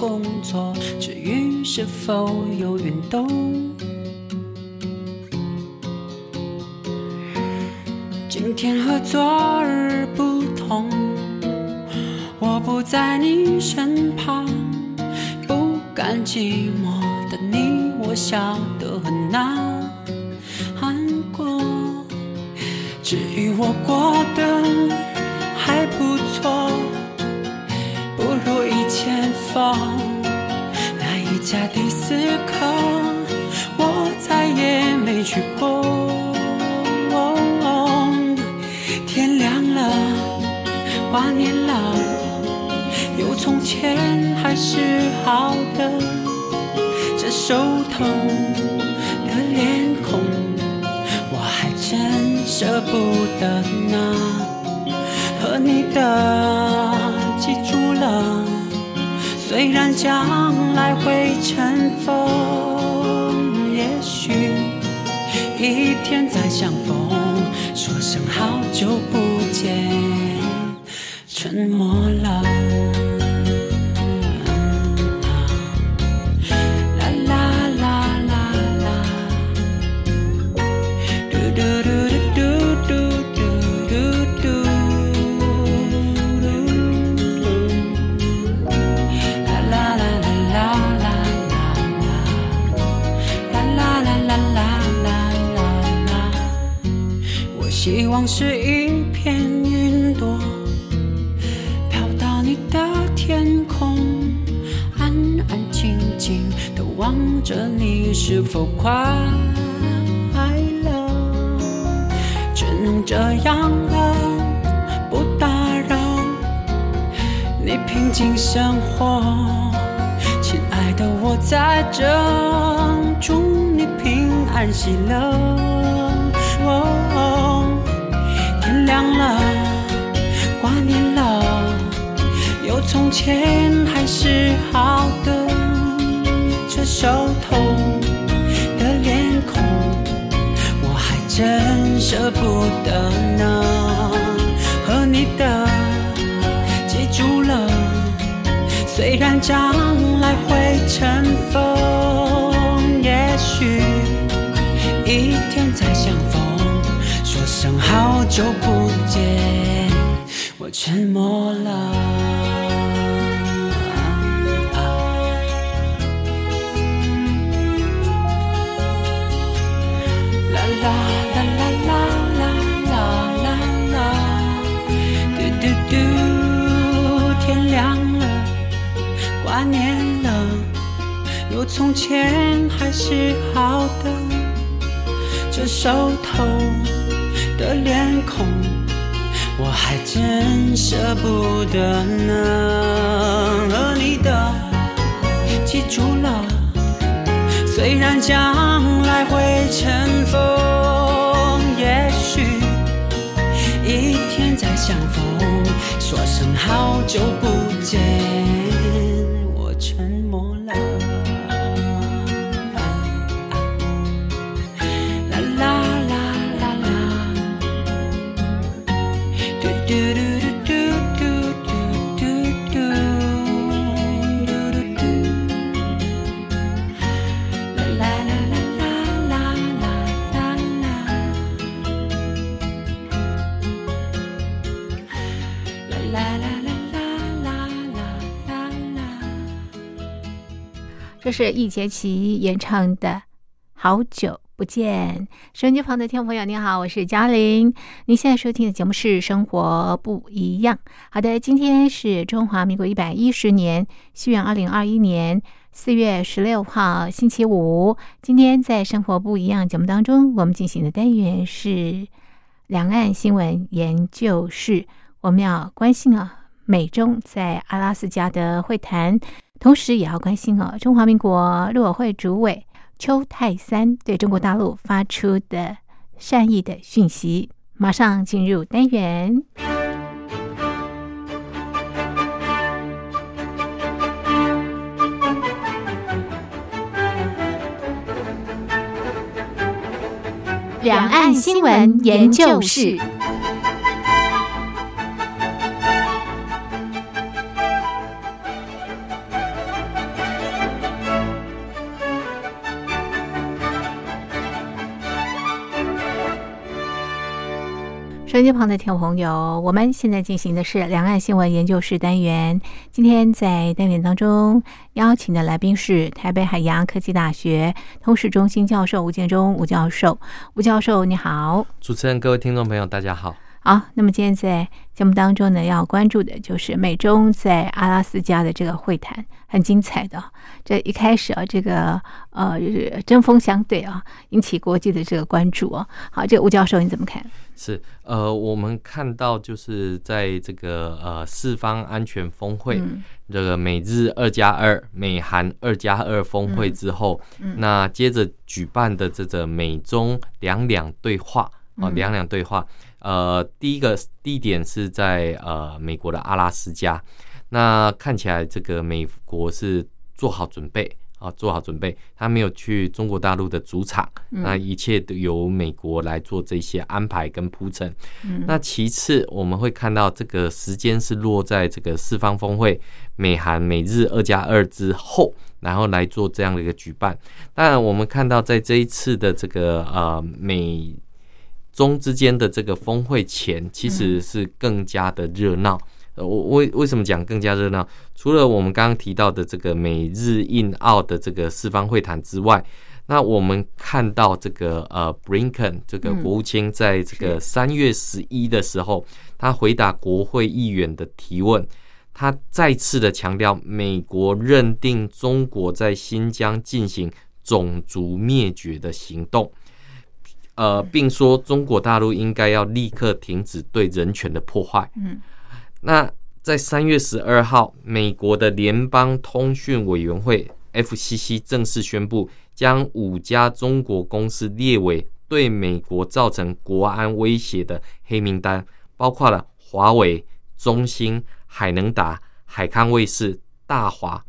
工作至于是否有运动，今天和昨日不同，我不在你身旁，不甘寂寞的你，我笑得很难过。至于我过得家迪斯科，我再也没去过。天亮了，挂念了，有从前还是好的，这熟透的脸孔，我还真舍不得呢。和你的记住了，虽然将来会尘封，也许一天再相逢，说声好久不见，沉默。希望是一片云朵，飘到你的天空，安安静静的望着你是否快乐，只能这样了，不打扰你平静生活。亲爱的，我在这，祝你平安喜乐。凉了，挂念了，有从前还是好的，这熟透的脸孔，我还真舍不得呢。和你的记住了。虽然将来会尘封，也许说声好久不见，我沉默了。啦啦啦啦啦啦啦啦啦，嘟嘟嘟，天亮了。挂念了，有从前还是好的，这熟透脸孔，我还真舍不得呢。和你的记住了，虽然将来会尘封，也许一天再相逢，说声好久不见，我沉默是易杰奇演唱的《好久不见》。收音机旁的听众朋友，您好，我是嘉玲。您现在收听的节目是《生活不一样》。好的，今天是中华民国一百一十年，西元二零二一年四月十六号，星期五。今天在《生活不一样》节目当中，我们进行的单元是两岸新闻研究室。我们要关心啊，美中在阿拉斯加的会谈。同时也要关心哦，中华民国陆委会主委邱泰三对中国大陆发出的善意的讯息。马上进入单元，两岸新闻研究室。收音机旁的听众朋友，我们现在进行的是两岸新闻研究室单元。今天在单元当中邀请的来宾是台北海洋科技大学通识中心教授吴建中吴教授。吴教授，你好。主持人、各位听众朋友，大家好。好，那么今天在节目当中呢，要关注的就是美中在阿拉斯加的这个会谈，很精彩的。这一开始啊，这个呃就是针锋相对啊，引起国际的这个关注啊。好，这个吴教授你怎么看？是呃，我们看到就是在这个呃四方安全峰会，这个美日二加二、美韩二加二峰会之后，那接着举办的这个美中两两对话啊，两两对话。呃，第一个地点是在呃美国的阿拉斯加，那看起来这个美国是做好准备啊，做好准备，他没有去中国大陆的主场，那一切都由美国来做这些安排跟铺陈。那其次我们会看到这个时间是落在这个四方峰会美韩美日二加二之后，然后来做这样的一个举办。当然，我们看到在这一次的这个呃美。中之间的这个峰会前，其实是更加的热闹。呃，我为为什么讲更加热闹？除了我们刚刚提到的这个美日印澳的这个四方会谈之外，那我们看到这个呃，Brinken 这个国务卿在这个三月十一的时候，他回答国会议员的提问，他再次的强调，美国认定中国在新疆进行种族灭绝的行动。呃，并说中国大陆应该要立刻停止对人权的破坏。嗯，那在三月十二号，美国的联邦通讯委员会 FCC 正式宣布，将五家中国公司列为对美国造成国安威胁的黑名单，包括了华为、中兴、海能达、海康卫视、大华。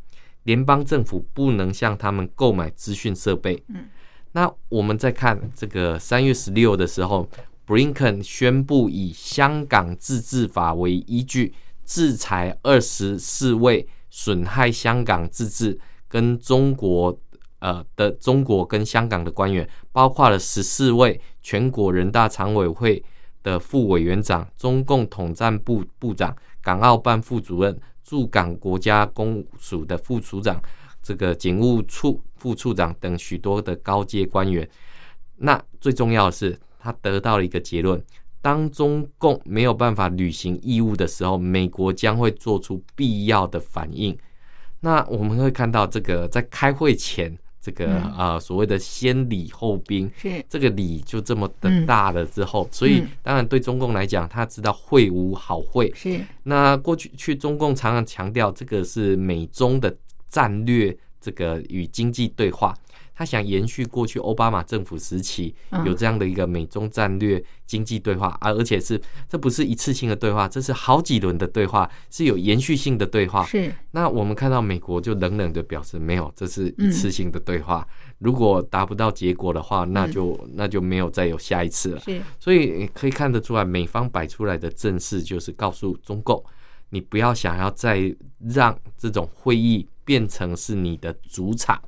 联邦政府不能向他们购买资讯设备。嗯。那我们再看这个三月十六的时候，Blinken 宣布以香港自治法为依据，制裁二十四位损害香港自治跟中国呃的中国跟香港的官员，包括了十四位全国人大常委会的副委员长、中共统战部部长、港澳办副主任、驻港国家公署的副署长。这个警务处副处长等许多的高阶官员，那最重要的是，他得到了一个结论：当中共没有办法履行义务的时候，美国将会做出必要的反应。那我们会看到，这个在开会前，这个呃所谓的先礼后兵，是这个礼就这么的大了之后，所以当然对中共来讲，他知道会无好会。是那过去去中共常常强调，这个是美中的。战略这个与经济对话，他想延续过去奥巴马政府时期有这样的一个美中战略经济对话啊，而且是这不是一次性的对话，这是好几轮的对话，是有延续性的对话。是那我们看到美国就冷冷的表示没有，这是一次性的对话，如果达不到结果的话，那就那就没有再有下一次了。是，所以可以看得出来，美方摆出来的阵势就是告诉中共，你不要想要再让这种会议。变成是你的主场，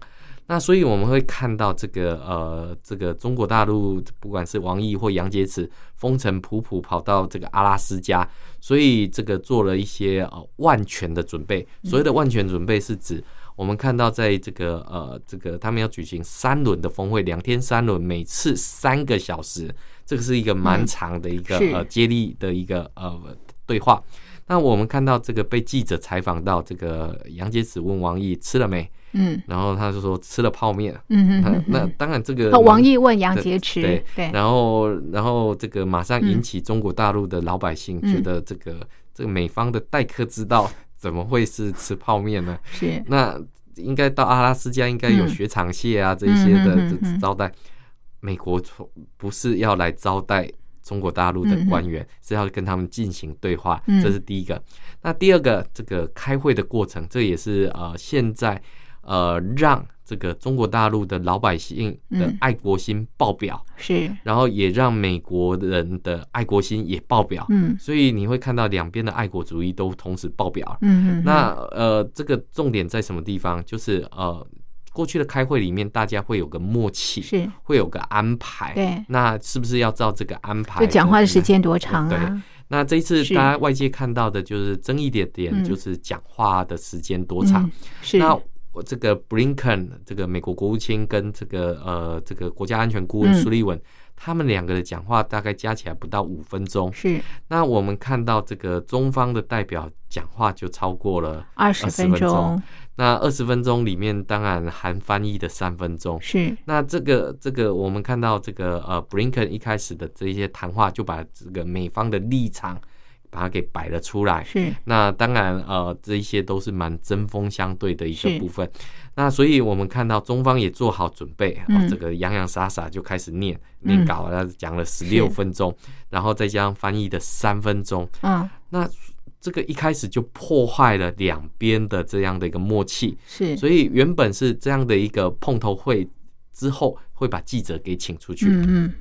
那所以我们会看到这个呃，这个中国大陆不管是王毅或杨洁篪，风尘仆仆跑到这个阿拉斯加，所以这个做了一些呃万全的准备。所谓的万全准备是指我们看到在这个呃这个他们要举行三轮的峰会，两天三轮，每次三个小时，这个是一个蛮长的一个呃接力的一个呃对话。那我们看到这个被记者采访到，这个杨洁篪问王毅吃了没？嗯，然后他就说吃了泡面。嗯嗯，那当然这个王毅问杨洁篪，对对，然后然后这个马上引起中国大陆的老百姓觉得这个这个美方的待客之道怎么会是吃泡面呢？是那应该到阿拉斯加应该有雪场蟹啊这些的招待，美国不是要来招待。中国大陆的官员是要跟他们进行对话，这是第一个。那第二个，这个开会的过程，这也是呃现在呃让这个中国大陆的老百姓的爱国心爆表，是，然后也让美国人的爱国心也爆表。嗯，所以你会看到两边的爱国主义都同时爆表。嗯嗯。那呃，这个重点在什么地方？就是呃。过去的开会里面，大家会有个默契，是会有个安排。对，那是不是要照这个安排？就讲话的时间多长啊？对，那这一次大家外界看到的就是争议点点，就是讲话的时间多长。是，那我这个 Blinken 这个美国国务卿跟这个呃这个国家安全顾问苏利文，他们两个的讲话大概加起来不到五分钟。是，那我们看到这个中方的代表讲话就超过了二十分钟。那二十分钟里面，当然含翻译的三分钟。是，那这个这个我们看到这个呃 Blinken 一开始的这些谈话，就把这个美方的立场。把它给摆了出来，是。那当然呃，这一些都是蛮针锋相对的一个部分。那所以我们看到中方也做好准备，哦，这个洋洋洒洒就开始念念稿，那讲了十六分钟，然后再加上翻译的三分钟，嗯，那这个一开始就破坏了两边的这样的一个默契，是，所以原本是这样的一个碰头会之后会把记者给请出去，嗯嗯。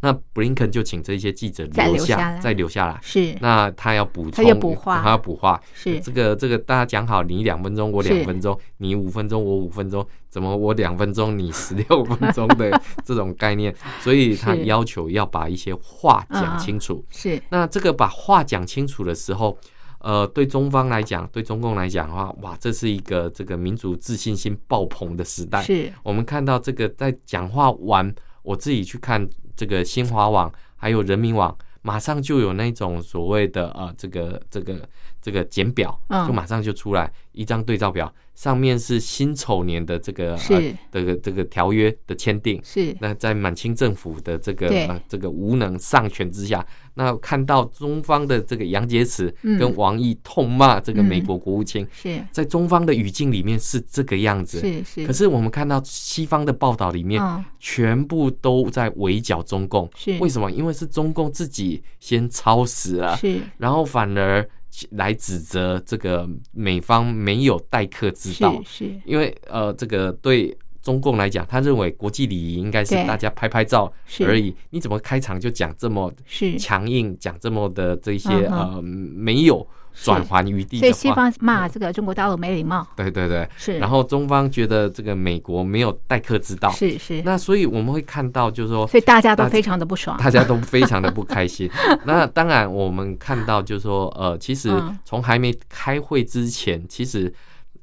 那布林肯就请这些记者留下，再留下来。是，那他要补充，他要补话，他要补话。是，这个这个大家讲好，你两分钟，我两分钟，你五分钟，我五分钟，怎么我两分钟，你十六分钟的 这种概念？所以他要求要把一些话讲清楚。是，那这个把话讲清楚的时候，呃，对中方来讲，对中共来讲的话，哇，这是一个这个民主自信心爆棚的时代。是我们看到这个在讲话完，我自己去看。这个新华网还有人民网，马上就有那种所谓的呃，这个这个这个简表，就马上就出来一张对照表。上面是辛丑年的这个是这个这个条约的签订，是那在满清政府的这个这个无能丧权之下，那看到中方的这个杨洁篪跟王毅痛骂这个美国国务卿，是在中方的语境里面是这个样子，是是。可是我们看到西方的报道里面，全部都在围剿中共，是为什么？因为是中共自己先抄死了，是，然后反而。来指责这个美方没有待客之道，是因为呃，这个对中共来讲，他认为国际礼仪应该是大家拍拍照而已。你怎么开场就讲这么强硬，讲这么的这些呃没有。转圜余地，所以西方骂这个中国大陆没礼貌，对对对，是。然后中方觉得这个美国没有待客之道，是是。那所以我们会看到，就是说，所以大家都非常的不爽，大家都非常的不开心。那当然，我们看到就是说，呃，其实从还没开会之前，其实。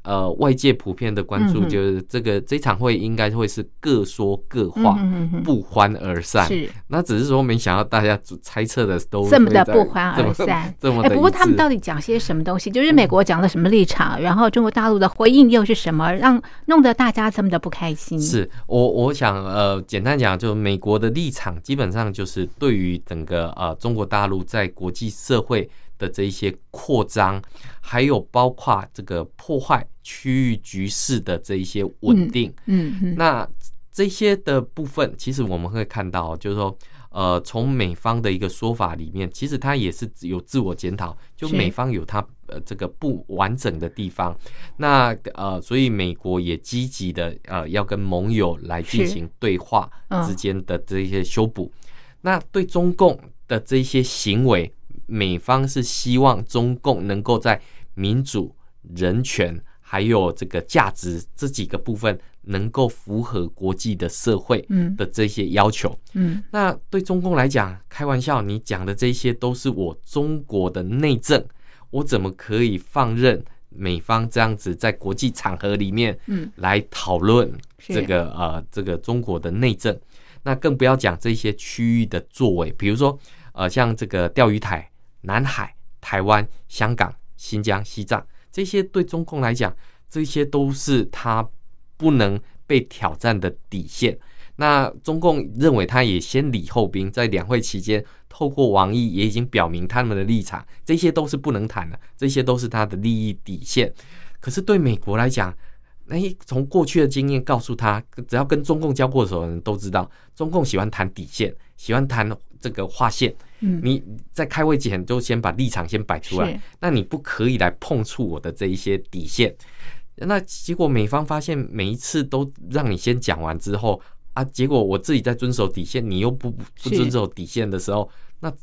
呃，外界普遍的关注就是这个这场会应该会是各说各话，不欢而散。是，那只是说没想到大家猜测的都这么的不欢而散，这么 的。不过他们到底讲些什么东西？就是美国讲了什么立场，然后中国大陆的回应又是什么，让弄得大家这么的不开心？是我我想呃，简单讲，就美国的立场基本上就是对于整个呃中国大陆在国际社会。的这一些扩张，还有包括这个破坏区域局势的这一些稳定，嗯嗯，那这些的部分，其实我们会看到，就是说，呃，从美方的一个说法里面，其实它也是有自我检讨，就美方有它呃这个不完整的地方，那呃，所以美国也积极的呃要跟盟友来进行对话之间的这一些修补，那对中共的这些行为。美方是希望中共能够在民主、人权还有这个价值这几个部分能够符合国际的社会的这些要求。嗯，那对中共来讲，开玩笑，你讲的这些都是我中国的内政，我怎么可以放任美方这样子在国际场合里面，嗯，来讨论这个呃这个中国的内政？那更不要讲这些区域的作为，比如说呃像这个钓鱼台。南海、台湾、香港、新疆、西藏，这些对中共来讲，这些都是他不能被挑战的底线。那中共认为，他也先礼后兵，在两会期间，透过王毅也已经表明他们的立场，这些都是不能谈的，这些都是他的利益底线。可是对美国来讲，那从过去的经验告诉他，只要跟中共交过手的人都知道，中共喜欢谈底线，喜欢谈这个划线。你在开会前就先把立场先摆出来，那你不可以来碰触我的这一些底线。那结果美方发现每一次都让你先讲完之后啊，结果我自己在遵守底线，你又不不遵守底线的时候，那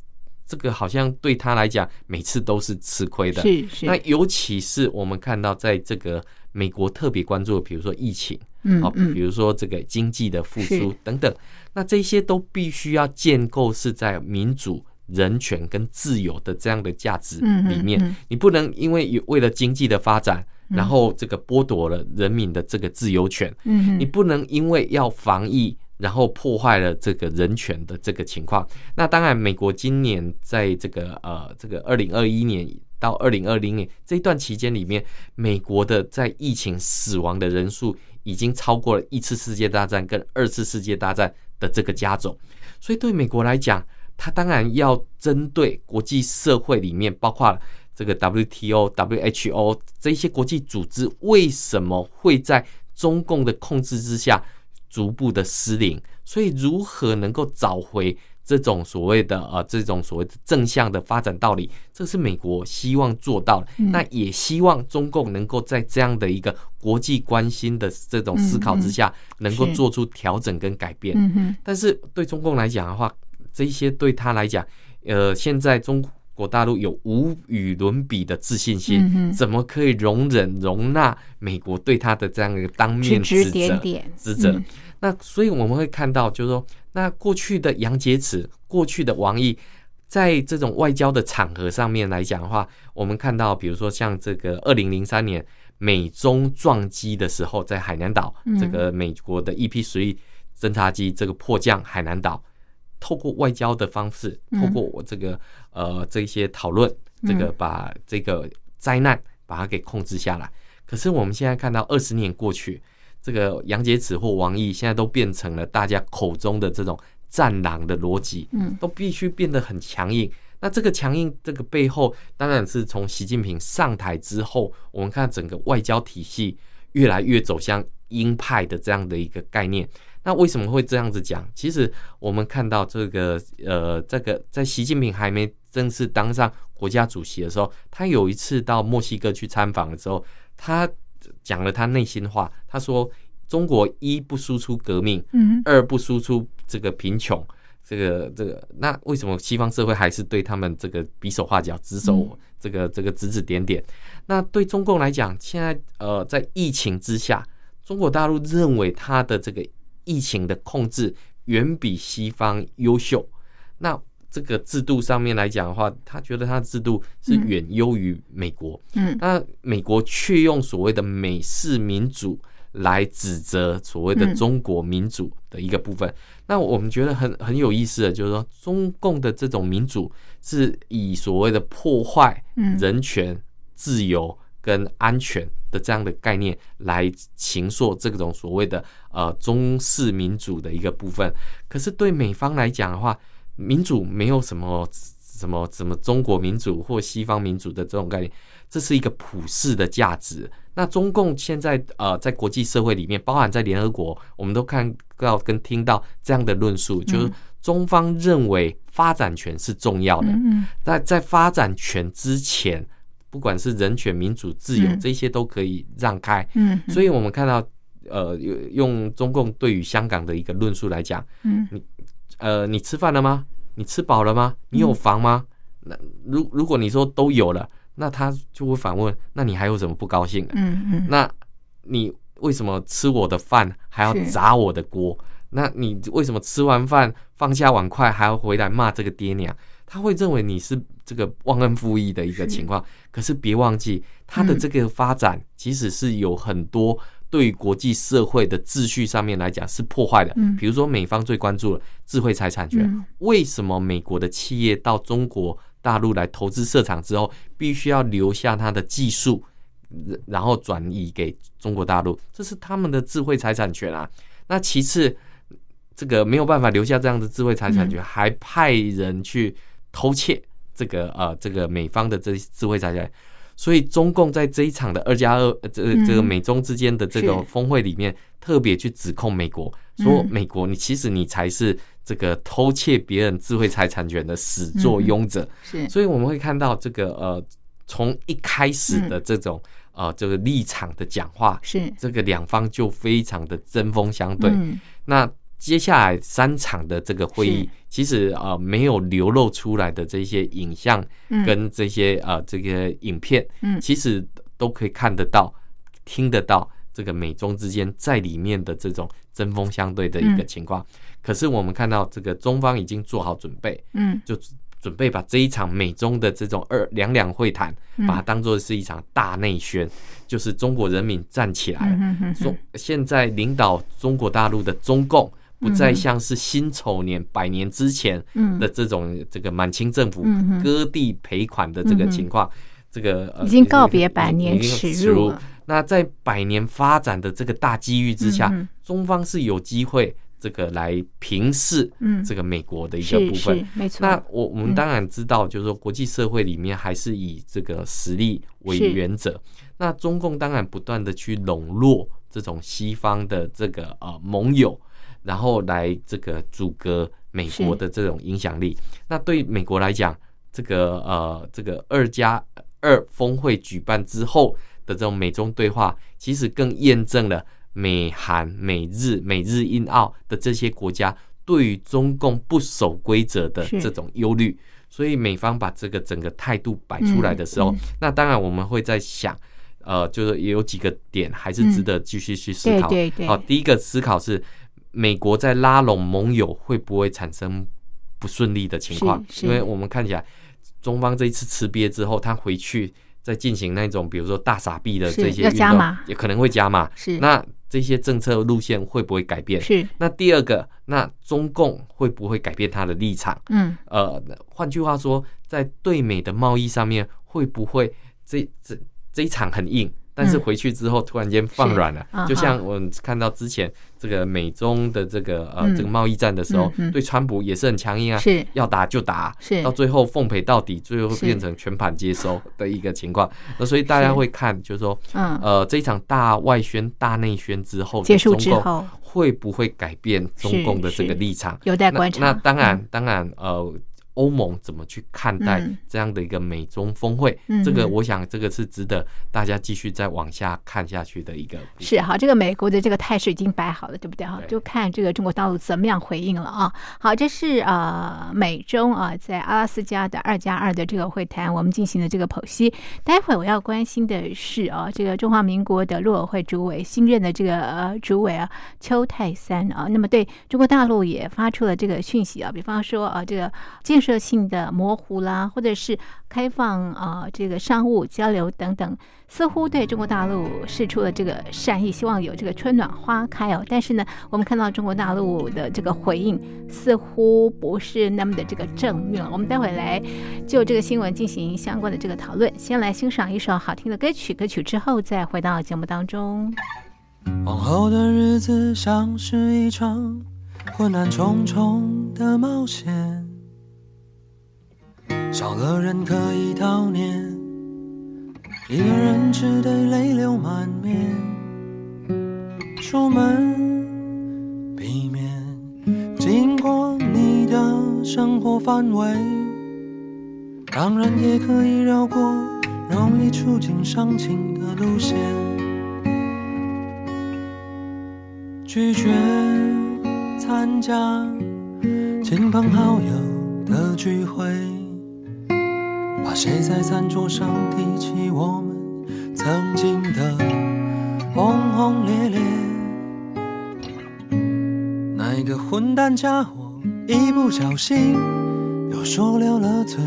这个好像对他来讲每次都是吃亏的。是是。那尤其是我们看到在这个美国特别关注，比如说疫情，嗯比如说这个经济的复苏等等，那这些都必须要建构是在民主。人权跟自由的这样的价值里面，嗯你不能因为有为了经济的发展，然后这个剥夺了人民的这个自由权，嗯你不能因为要防疫，然后破坏了这个人权的这个情况。那当然，美国今年在这个呃这个二零二一年到二零二零年这一段期间里面，美国的在疫情死亡的人数已经超过了一次世界大战跟二次世界大战的这个加总，所以对美国来讲，它当然要针对国际社会里面，包括这个 WTO、WHO 这些国际组织为什么会在中共的控制之下逐步的失灵？所以如何能够找回这种所谓的呃这种所谓的正向的发展道理？这是美国希望做到的。那也希望中共能够在这样的一个国际关心的这种思考之下，能够做出调整跟改变。但是对中共来讲的话，这一些对他来讲，呃，现在中国大陆有无与伦比的自信心，嗯怎么可以容忍容纳美国对他的这样一个当指面指指责？点点，指责嗯那所以我们会看到，就是说，那过去的杨洁篪，过去的王毅，在这种外交的场合上面来讲的话，我们看到，比如说像这个二零零三年美中撞击的时候，在海南岛，嗯。这个美国的 EP 十一侦察机这个迫降海南岛，透过外交的方式，嗯。透过我这个呃这些讨论，这个把这个灾难把它给控制下来。可是我们现在看到二十年过去，这个杨洁篪或王毅现在都变成了大家口中的这种战狼的逻辑，嗯都必须变得很强硬。那这个强硬这个背后，当然是从习近平上台之后，我们看整个外交体系越来越走向鹰派的这样的一个概念。那为什么会这样子讲？其实我们看到这个呃，这个在习近平还没正式当上国家主席的时候，他有一次到墨西哥去参访的时候，他讲了他内心话。他说：“中国一不输出革命，嗯二不输出这个贫穷，这个这个，那为什么西方社会还是对他们这个比手画脚、指手这个这个指指点点？那对中共来讲，现在呃在疫情之下，中国大陆认为它的这个疫情的控制远比西方优秀。那这个制度上面来讲的话，他觉得他的制度是远优于美国。嗯那美国却用所谓的美式民主来指责所谓的嗯中国民主的一个部分。那我们觉得很很有意思的，就是说中共的这种民主是以所谓的破坏嗯人权、自由跟安全的这样的概念来形塑这种所谓的呃中式民主的一个部分。可是对美方来讲的话，民主没有什么什么什么中国民主或西方民主的这种概念，这是一个普世的价值。那中共现在呃在国际社会里面，包含在联合国，我们都看到跟听到这样的论述，就是中方认为发展权是重要的，嗯那在发展权之前，不管是人权、民主、自由嗯。这些都可以让开。嗯，所以我们看到，呃，用用中共对于香港的一个论述来讲，嗯呃，你吃饭了吗？你吃饱了吗？你有房吗？那如如果你说都有了，那他就会反问：那你还有什么不高兴的？嗯嗯，那你为什么吃我的饭还要砸我的锅？那你为什么吃完饭放下碗筷还要回来骂这个爹娘？他会认为你是这个忘恩负义的一个情况。可是别忘记，他的这个发展其实是有很多对于国际社会的秩序上面来讲是破坏的。嗯比如说美方最关注的智慧财产权，嗯为什么美国的企业到中国大陆来投资设厂之后，必须要留下它的技术？然后转移给中国大陆，这是他们的智慧财产权啊。那其次，这个没有办法留下这样的智慧财产权，还派人去偷窃这个呃这个美方的这智慧财产权。所以中共在这一场的二加二呃这个这个美中之间的这个峰会里面，特别去指控美国，说美国你其实你才是这个偷窃别人智慧财产权的始作俑者。是。所以我们会看到这个呃，从一开始的这种、呃这个立场的讲话，是。这个两方就非常的针锋相对。嗯。那接下来三场的这个会议，其实呃没有流露出来的这些影像嗯。跟这些呃这个影片，嗯。其实都可以看得到、听得到这个美中之间在里面的这种针锋相对的一个嗯。情况。可是我们看到这个中方已经做好准备，嗯。就准备把这一场美中的这种二两两会谈，把它当做是一场大内宣，就是中国人民站起来了。说现在领导中国大陆的中共，不再像是辛丑年百年之前的这种这个满清政府割地赔款的这个情况，这个已经告别百年耻辱。那在百年发展的这个大机遇之下，中方是有机会。这个来平视，嗯，这个美国的一个部分，没错。那我我们当然知道，就是说国际社会里面还是以这个实力为原则。那中共当然不断的去笼络这种西方的这个呃盟友，然后来这个阻隔美国的这种影响力。那对美国来讲，这个呃这个二加二峰会举办之后的这种美中对话，其实更验证了。美韩、美日、美日印澳的这些国家对于中共不守规则的这种忧虑，所以美方把这个整个态度摆出来的时候，那当然我们会在想，呃，就是也有几个点还是值得继续去思考。好，第一个思考是美国在拉拢盟友会不会产生不顺利的情况？因为我们看起来中方这一次吃瘪之后，他回去再进行那种比如说大傻逼的这些运动，也可能会加码。是那。这些政策路线会不会改变？是。那第二个，那中共会不会改变他的立场？嗯。呃，换句话说，在对美的贸易上面，会不会这这这一场很硬？但是回去之后突然间放软了，就像我们看到之前这个美中的这个呃这个贸易战的时候，对川普也是很强硬啊，是。要打就打，是。到最后奉陪到底，最后变成全盘接收的一个情况。那所以大家会看，就是说，呃，这一场大外宣、大内宣之后结束之后，会不会改变中共的这个立场？有待观察。那当然，当然，呃。欧盟怎么去看待这样的一个美中峰会？这个我想，这个是值得大家继续再往下看下去的一个。是好，这个美国的这个态势已经摆好了，对不对？哈，就看这个中国大陆怎么样回应了啊。好，这是呃美中啊在阿拉斯加的二加二的这个会谈，我们进行的这个剖析。待会我要关心的是啊，这个中华民国的陆委会主委新任的这个呃主委啊邱泰三啊，那么对中国大陆也发出了这个讯息啊，比方说啊这个建设性的模糊啦，或者是开放啊，这个商务交流等等，似乎对中国大陆示出了这个善意，希望有这个春暖花开哦。但是呢，我们看到中国大陆的这个回应似乎不是那么的这个正面。我们待会来就这个新闻进行相关的这个讨论。先来欣赏一首好听的歌曲，歌曲之后再回到节目当中。往后的日子像是一场困难重重的冒险。少了人可以悼念，一个人只得泪流满面。出门避免经过你的生活范围，当然也可以绕过容易触景伤情的路线。拒绝参加亲朋好友的聚会。怕谁在餐桌上提起我们曾经的轰轰烈烈？那个混蛋家伙一不小心又说溜了嘴。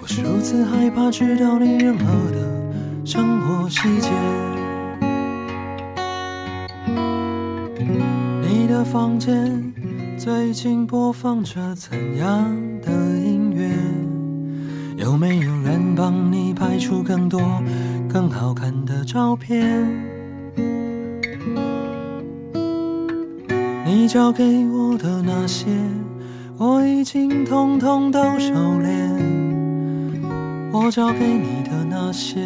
我是如此害怕知道你任何的生活细节。你的房间最近播放着怎样的音？帮你拍出更多更好看的照片？你交给我的那些，我已经通通都收敛。我交给你的那些，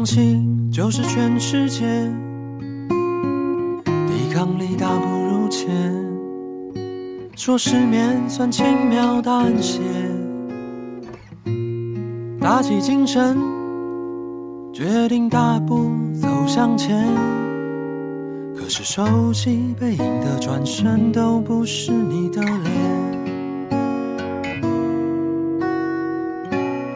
相信就是全世界。抵抗力大不如前，说失眠算轻描淡写，打起精神，决定大步走向前。可是手机背影的转身都不是你的脸。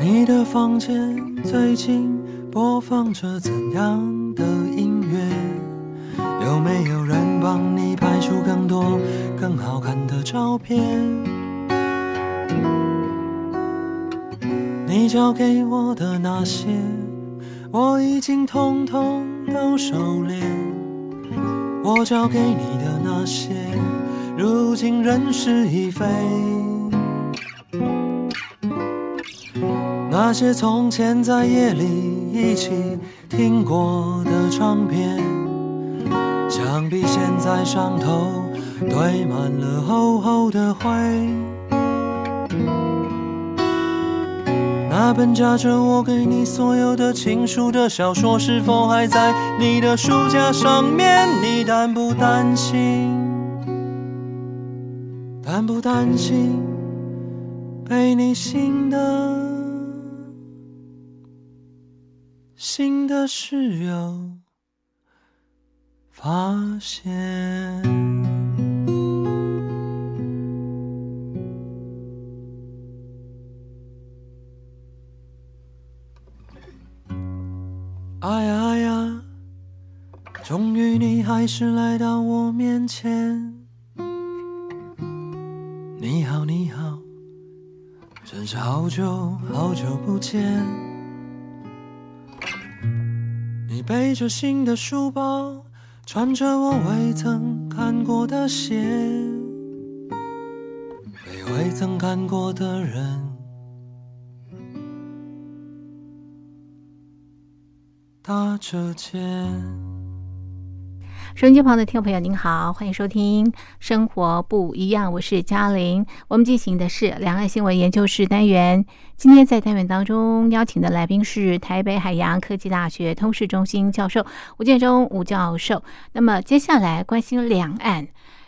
你的房间最近播放着怎样的音乐？有没有人帮你拍出更多更好看的照片？你交给我的那些，我已经通通都收敛。我交给你的那些，如今人事已非。那些从前在夜里一起听过的唱片，想必现在上头堆满了厚厚的灰。那本夹着我给你所有的情书的小说，是否还在你的书架上面？你担不担心？担不担心被你新的？新的室友发现。哎呀哎呀，终于你还是来到我面前。你好你好，真是好久好久不见。你背着新的书包，穿着我未曾看过的鞋，被未曾看过的人搭着肩。收音机旁的听众朋友，您好，欢迎收听《生活不一样》，我是嘉玲。我们进行的是两岸新闻研究室单元。今天在单元当中邀请的来宾是台北海洋科技大学通识中心教授吴建中吴教授。那么接下来关心两岸，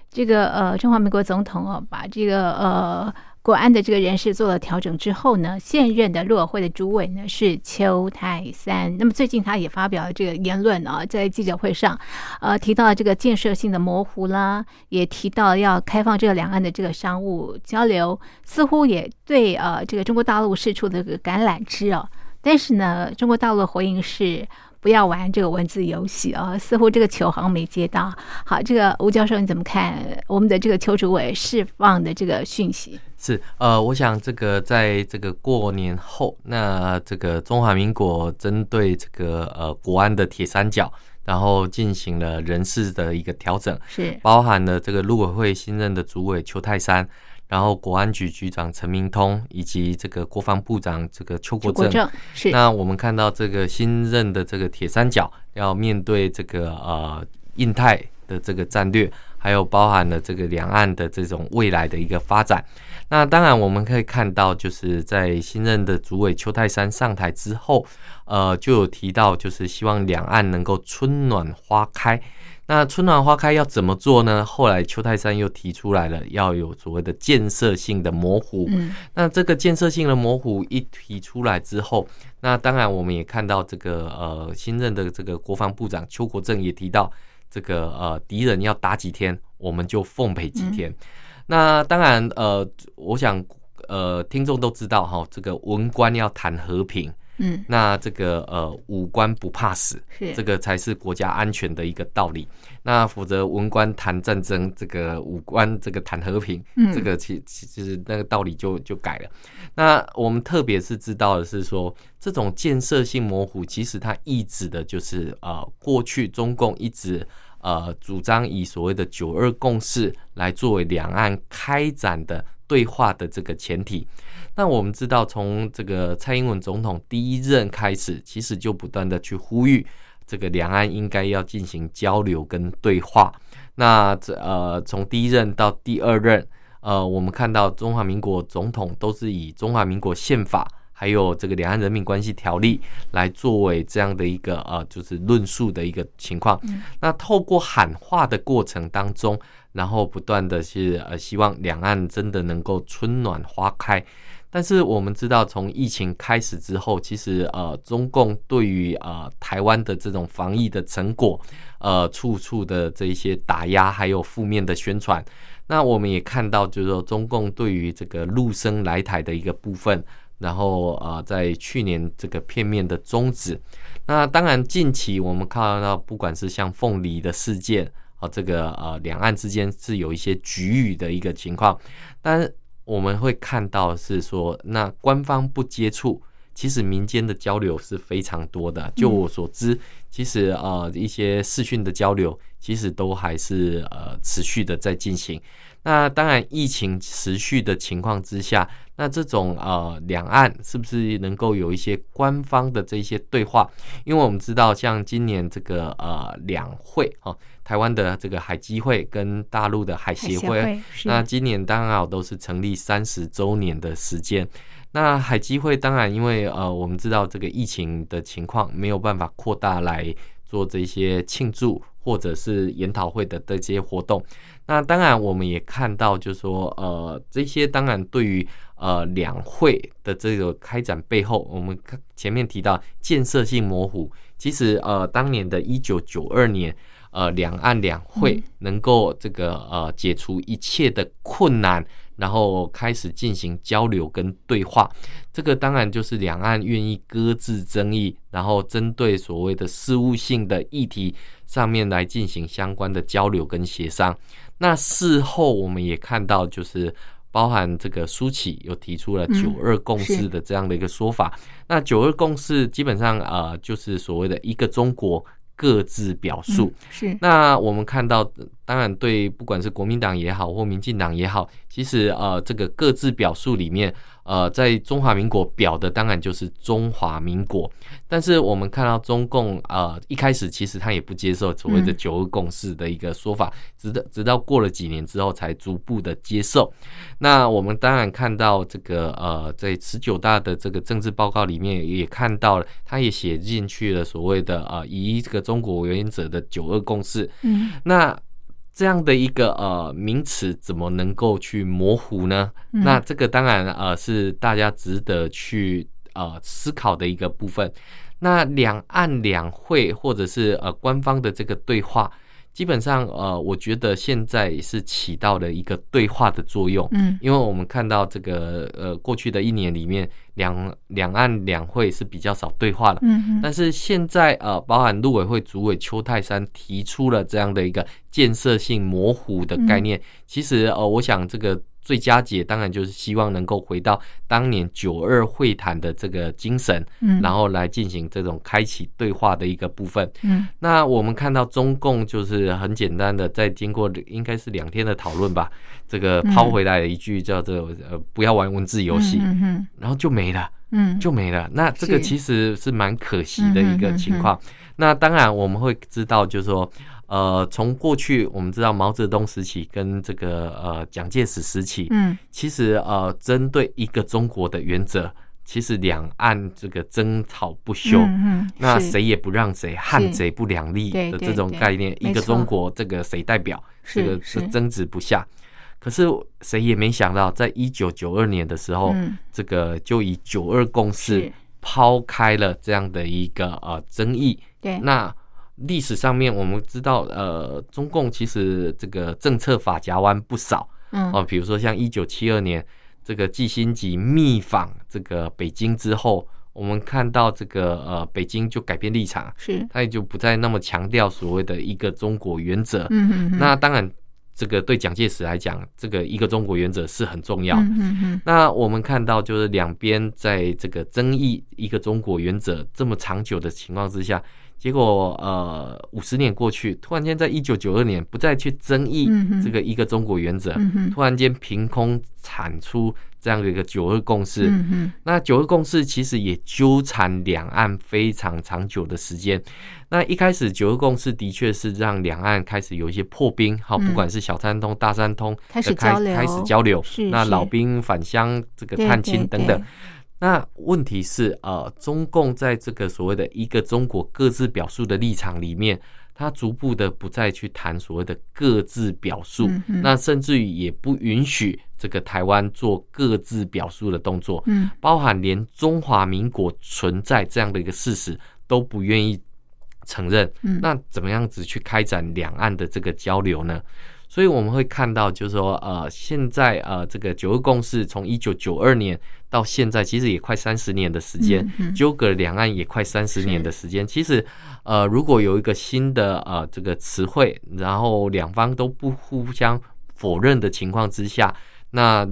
这个呃，中华民国总统哦，把这个呃。国安的这个人事做了调整之后呢，现任的陆委会的主委呢是邱泰三。那么最近他也发表了这个言论啊，在记者会上，呃，提到了这个建设性的模糊啦，也提到要开放这个两岸的这个商务交流，似乎也对呃这个中国大陆释出这个橄榄枝哦。但是呢，中国大陆的回应是。不要玩这个文字游戏啊！似乎这个球好像没接到。好，这个吴教授你怎么看我们的这个邱主委释放的这个讯息？是呃，我想这个在这个过年后，那这个中华民国针对这个呃国安的铁三角，然后进行了人事的一个调整，是包含了这个陆委会新任的主委邱泰山。然后，国安局局长陈明通以及这个国防部长这个邱国正，是那我们看到这个新任的这个铁三角要面对这个呃印太的这个战略，还有包含了这个两岸的这种未来的一个发展。那当然我们可以看到，就是在新任的主委邱泰山上台之后，呃，就有提到就是希望两岸能够春暖花开。那春暖花开要怎么做呢？后来邱泰山又提出来了，要有所谓的建设性的模糊。嗯，那这个建设性的模糊一提出来之后，那当然我们也看到这个呃新任的这个国防部长邱国正也提到，这个呃敌人要打几天，我们就奉陪几天。那当然呃，我想呃听众都知道哈，这个文官要谈和平。嗯，那这个呃，武官不怕死，是这个才是国家安全的一个道理。那否则文官谈战争，这个武官这个谈和平，嗯，这个其其实那个道理就就改了。那我们特别是知道的是说，这种建设性模糊，其实它意指的就是呃，过去中共一直呃主张以所谓的九二共识来作为两岸开展的对话的这个前提。那我们知道，从这个蔡英文总统第一任开始，其实就不断的去呼吁这个两岸应该要进行交流跟对话。那这呃，从第一任到第二任，呃，我们看到中华民国总统都是以中华民国宪法还有这个《两岸人民关系条例》来作为这样的一个呃，就是论述的一个情况。那透过喊话的过程当中，然后不断的是呃，希望两岸真的能够春暖花开。但是我们知道，从疫情开始之后，其实呃，中共对于呃台湾的这种防疫的成果，呃，处处的这一些打压，还有负面的宣传。那我们也看到，就是说中共对于这个陆生来台的一个部分，然后呃，在去年这个片面的终止。那当然，近期我们看到，不管是像凤梨的事件啊，这个呃两岸之间是有一些局域的一个情况，但。我们会看到是说，那官方不接触，其实民间的交流是非常多的。就我所知，其实呃一些视讯的交流，其实都还是呃持续的在进行。那当然，疫情持续的情况之下，那这种呃两岸是不是能够有一些官方的这些对话？因为我们知道，像今年这个呃两会哈。台湾的这个海基会跟大陆的海协会，那今年刚好都是成立三十周年的时间。那海基会当然因为呃，我们知道这个疫情的情况没有办法扩大来做这些庆祝或者是研讨会的这些活动。那当然我们也看到，就是说呃，这些当然对于呃两会的这个开展背后，我们前面提到建设性模糊，其实呃，当年的一九九二年。呃，两岸两会能够这个呃解除一切的困难，然后开始进行交流跟对话，这个当然就是两岸愿意搁置争议，然后针对所谓的事务性的议题上面来进行相关的交流跟协商。那事后我们也看到，就是包含这个苏启又提出了九二共识的这样的一个说法。那九二共识基本上呃就是所谓的一个中国。各自表述是，那我们看到，当然对，不管是国民党也好，或民进党也好，其实呃，这个各自表述里面。呃，在中华民国表的当然就是中华民国，但是我们看到中共呃一开始其实他也不接受所谓的九二共识的一个说法，直到直到过了几年之后才逐步的接受。那我们当然看到这个呃，在十九大的这个政治报告里面也看到了，他也写进去了所谓的呃以这个中国为原则的九二共识。嗯，那。这样的一个呃名词怎么能够去模糊呢？那这个当然呃是大家值得去呃思考的一个部分。那两岸两会或者是呃官方的这个对话。基本上，呃，我觉得现在是起到了一个对话的作用，嗯，因为我们看到这个，呃，过去的一年里面，两两岸两会是比较少对话的，嗯，但是现在，呃，包含陆委会主委邱泰山提出了这样的一个建设性模糊的概念，其实，呃，我想这个。最佳解当然就是希望能够回到当年九二会谈的这个精神，嗯，然后来进行这种开启对话的一个部分，嗯，那我们看到中共就是很简单的，在经过应该是两天的讨论吧，这个抛回来的一句叫做呃不要玩文字游戏，嗯然后就没了，嗯，就没了。那这个其实是蛮可惜的一个情况。那当然我们会知道，就是说。呃，从过去我们知道毛泽东时期跟这个呃蒋介石时期，嗯，其实呃针对一个中国的原则，其实两岸这个争吵不休，嗯，那谁也不让谁，汉贼不两立的这种概念，一个中国这个谁代表，这个是争执不下。可是谁也没想到，在一九九二年的时候，这个就以九二共识抛开了这样的一个呃争议，对，那。历史上面我们知道，呃，中共其实这个政策法夹弯不少，嗯，哦，比如说像一九七二年这个季新吉密访这个北京之后，我们看到这个呃北京就改变立场，是，他也就不再那么强调所谓的一个中国原则，嗯嗯，那当然这个对蒋介石来讲，这个一个中国原则是很重要，嗯嗯，那我们看到就是两边在这个争议一个中国原则这么长久的情况之下。结果，呃，五十年过去，突然间在一九九二年不再去争议这个一个中国原则，突然间凭空产出这样的一个九二共识。那九二共识其实也纠缠两岸非常长久的时间。那一开始九二共识的确是让两岸开始有一些破冰，好，不管是小三通、大三通开始交流，开始交流。那老兵返乡这个探亲等等。那问题是，呃，中共在这个所谓的一个中国各自表述的立场里面，他逐步的不再去谈所谓的各自表述，那甚至于也不允许这个台湾做各自表述的动作，嗯，包含连中华民国存在这样的一个事实都不愿意承认，嗯。那怎么样子去开展两岸的这个交流呢？所以我们会看到，就是说，呃，现在呃，这个九二共识从一九九二年到现在，其实也快三十年的时间，纠葛两岸也快三十年的时间。其实，呃，如果有一个新的呃这个词汇，然后两方都不互相否认的情况之下，那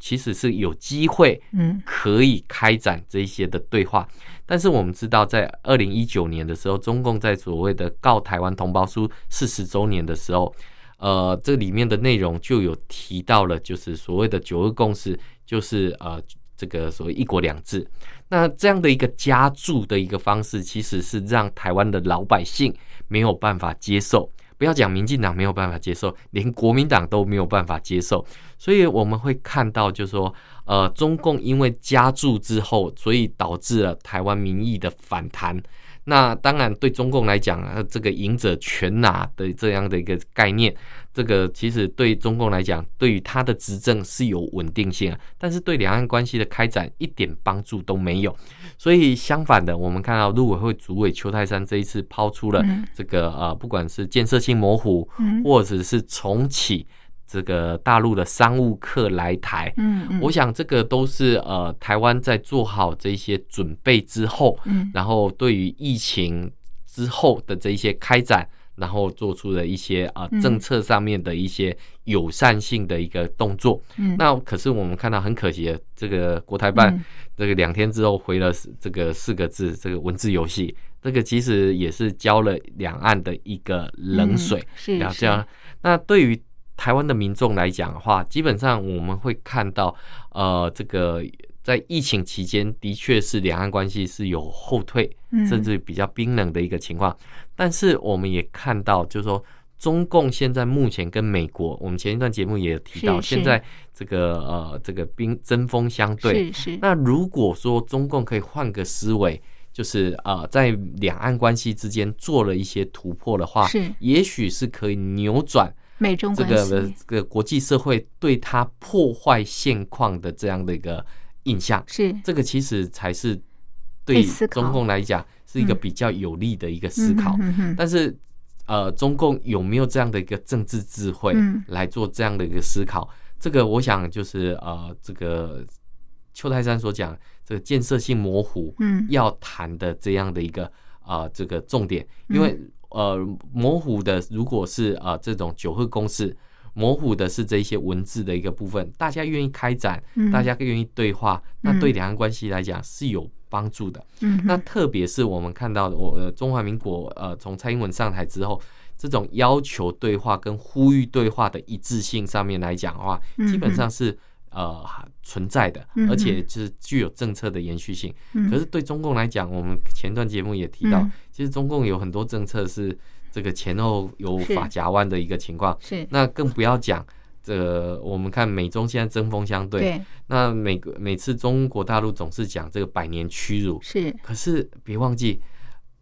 其实是有机会嗯可以开展这一些的对话。但是我们知道，在二零一九年的时候，中共在所谓的《告台湾同胞书》四十周年的时候，呃，这里面的内容就有提到了，就是所谓的九二共识，就是呃这个所谓一国两制。那这样的一个加注的一个方式，其实是让台湾的老百姓没有办法接受。不要讲民进党没有办法接受，连国民党都没有办法接受。所以我们会看到，就是说，呃，中共因为加注之后，所以导致了台湾民意的反弹。那当然，对中共来讲啊，这个赢者全拿的这样的一个概念，这个其实对中共来讲，对于他的执政是有稳定性啊，但是对两岸关系的开展一点帮助都没有。所以相反的，我们看到陆委会主委邱泰山这一次抛出了嗯这个呃，不管是建设性模糊，嗯或者是重启这个大陆的商务客来台，嗯嗯，我想这个都是呃台湾在做好这些准备之后，嗯。然后对于疫情之后的这一些开展，然后做出了一些啊、嗯。政策上面的一些友善性的一个动作。嗯。那可是我们看到很可惜的，这个国台办嗯。这个两天之后回了这个四个字，这个文字游戏，这个其实也是浇了两岸的一个冷水。嗯是是了这样，那对于台湾的民众来讲的话，基本上我们会看到，呃，这个在疫情期间的确是两岸关系是有后退，嗯甚至比较冰冷的一个情况。但是我们也看到，就是说。中共现在目前跟美国，我们前一段节目也有提到，现在这个呃这个兵针锋相对，是是那如果说中共可以换个思维，就是呃，在两岸关系之间做了一些突破的话，是也许是可以扭转美中这个这个国际社会对他破坏现况的这样的一个印象。是。这个其实才是对中共来讲是一个嗯比较有利的一个思考。但是呃，中共有没有这样的一个政治智慧嗯。来做这样的一个思考？这个我想就是呃，这个邱泰山所讲这个建设性模糊，嗯。要谈的这样的一个啊、呃这个重点，因为呃模糊的如果是啊、呃这种九二公式。模糊的是这一些文字的一个部分，大家愿意开展，嗯大家愿意对话，那嗯对两岸关系来讲是有帮助的。嗯那特别是我们看到我呃中华民国呃从蔡英文上台之后，这种要求对话跟呼吁对话的一致性上面来讲的话，嗯基本上是呃存在的嗯，而且就是具有政策的延续性。嗯可是对中共来讲，我们前段节目也提到嗯，其实中共有很多政策是这个前后有法夹弯的一个情况。是。那更不要讲。这个我们看美中现在针锋相对，对。那每个每次中国大陆总是讲这个百年屈辱，是。可是别忘记，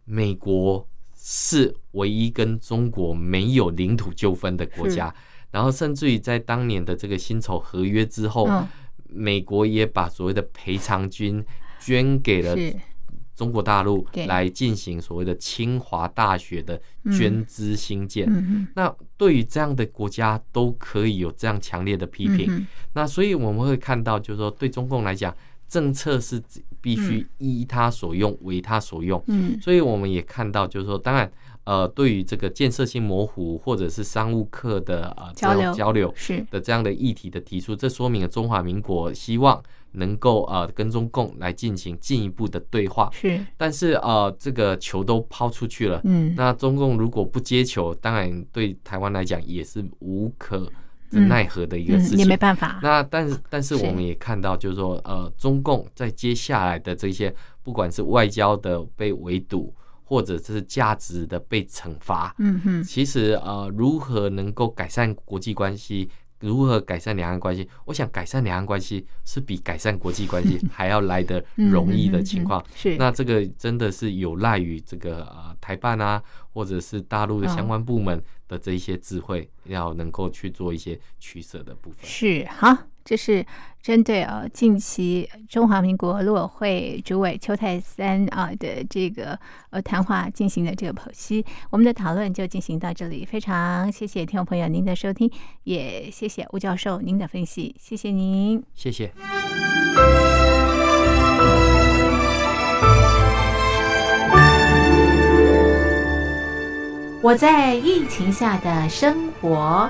美国是唯一跟中国没有领土纠纷的国家。然后，甚至于在当年的这个辛丑合约之后，嗯。美国也把所谓的赔偿金捐给了是中国大陆对，来进行所谓的清华大学的捐资兴建。嗯那对于这样的国家，都可以有这样强烈的批评。嗯那所以我们会看到，就是说对中共来讲，政策是必须依他所用，为他所用。嗯。所以我们也看到，就是说，当然，呃，对于这个建设性模糊或者是商务课的呃交流。交流是。的这样的议题的提出，这说明了中华民国希望能够呃跟中共来进行进一步的对话。是但是呃，这个球都抛出去了，嗯那中共如果不接球，当然对台湾来讲也是无可嗯奈何的一个嗯事情。也没办法那但是但是是我们也看到，就是说呃，中共在接下来的这些，不管是外交的被围堵，或者是价值的被惩罚，嗯哼其实呃，如何能够改善国际关系？如何改善两岸关系？我想改善两岸关系是比改善国际关系 还要来得容易的情况。是，那这个真的是有赖于这个呃台办啊，或者是大陆的相关部门的这一些智慧，要能够去做一些取舍的部分。是，好。这是针对啊，近期中华民国陆委会主委邱泰三啊的这个呃谈话进行的这个剖析，我们的讨论就进行到这里。非常谢谢听众朋友您的收听，也谢谢吴教授您的分析，谢谢您，谢谢。我在疫情下的生活。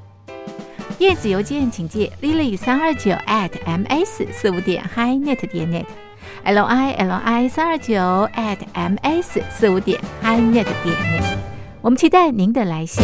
电子邮件请借 lily 三二九 at ms 四五点 hi net 点 net，l i l i 三二九 at ms 四五点 hi net 点 net，我们期待您的来信。